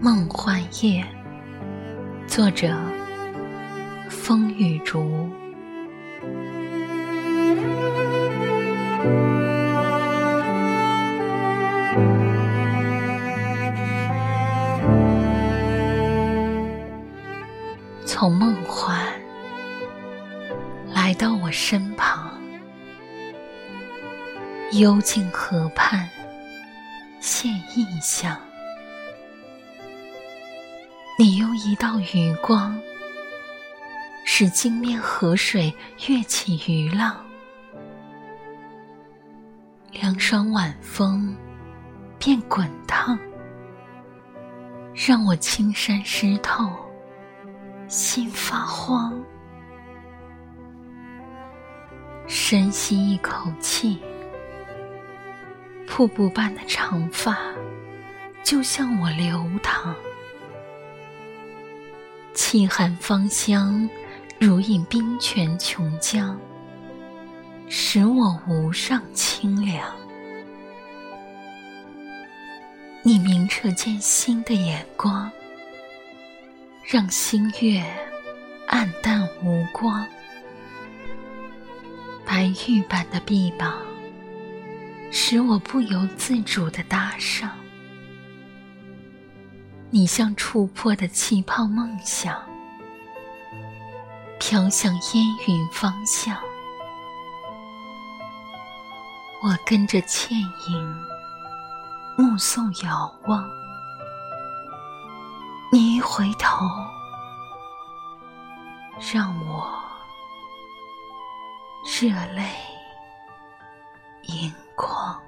梦幻夜，作者：风雨竹。从梦幻来到我身旁，幽静河畔现异象。你用一道余光，使镜面河水跃起鱼浪，凉爽晚风变滚烫，让我青衫湿透。心发慌，深吸一口气，瀑布般的长发就向我流淌，气寒芳香如饮冰泉琼浆，使我无上清凉。你明澈见心的眼光。让星月暗淡无光，白玉般的臂膀使我不由自主的搭上。你像触破的气泡梦想，飘向烟云方向。我跟着倩影，目送遥望。你一回头，让我热泪。眼眶。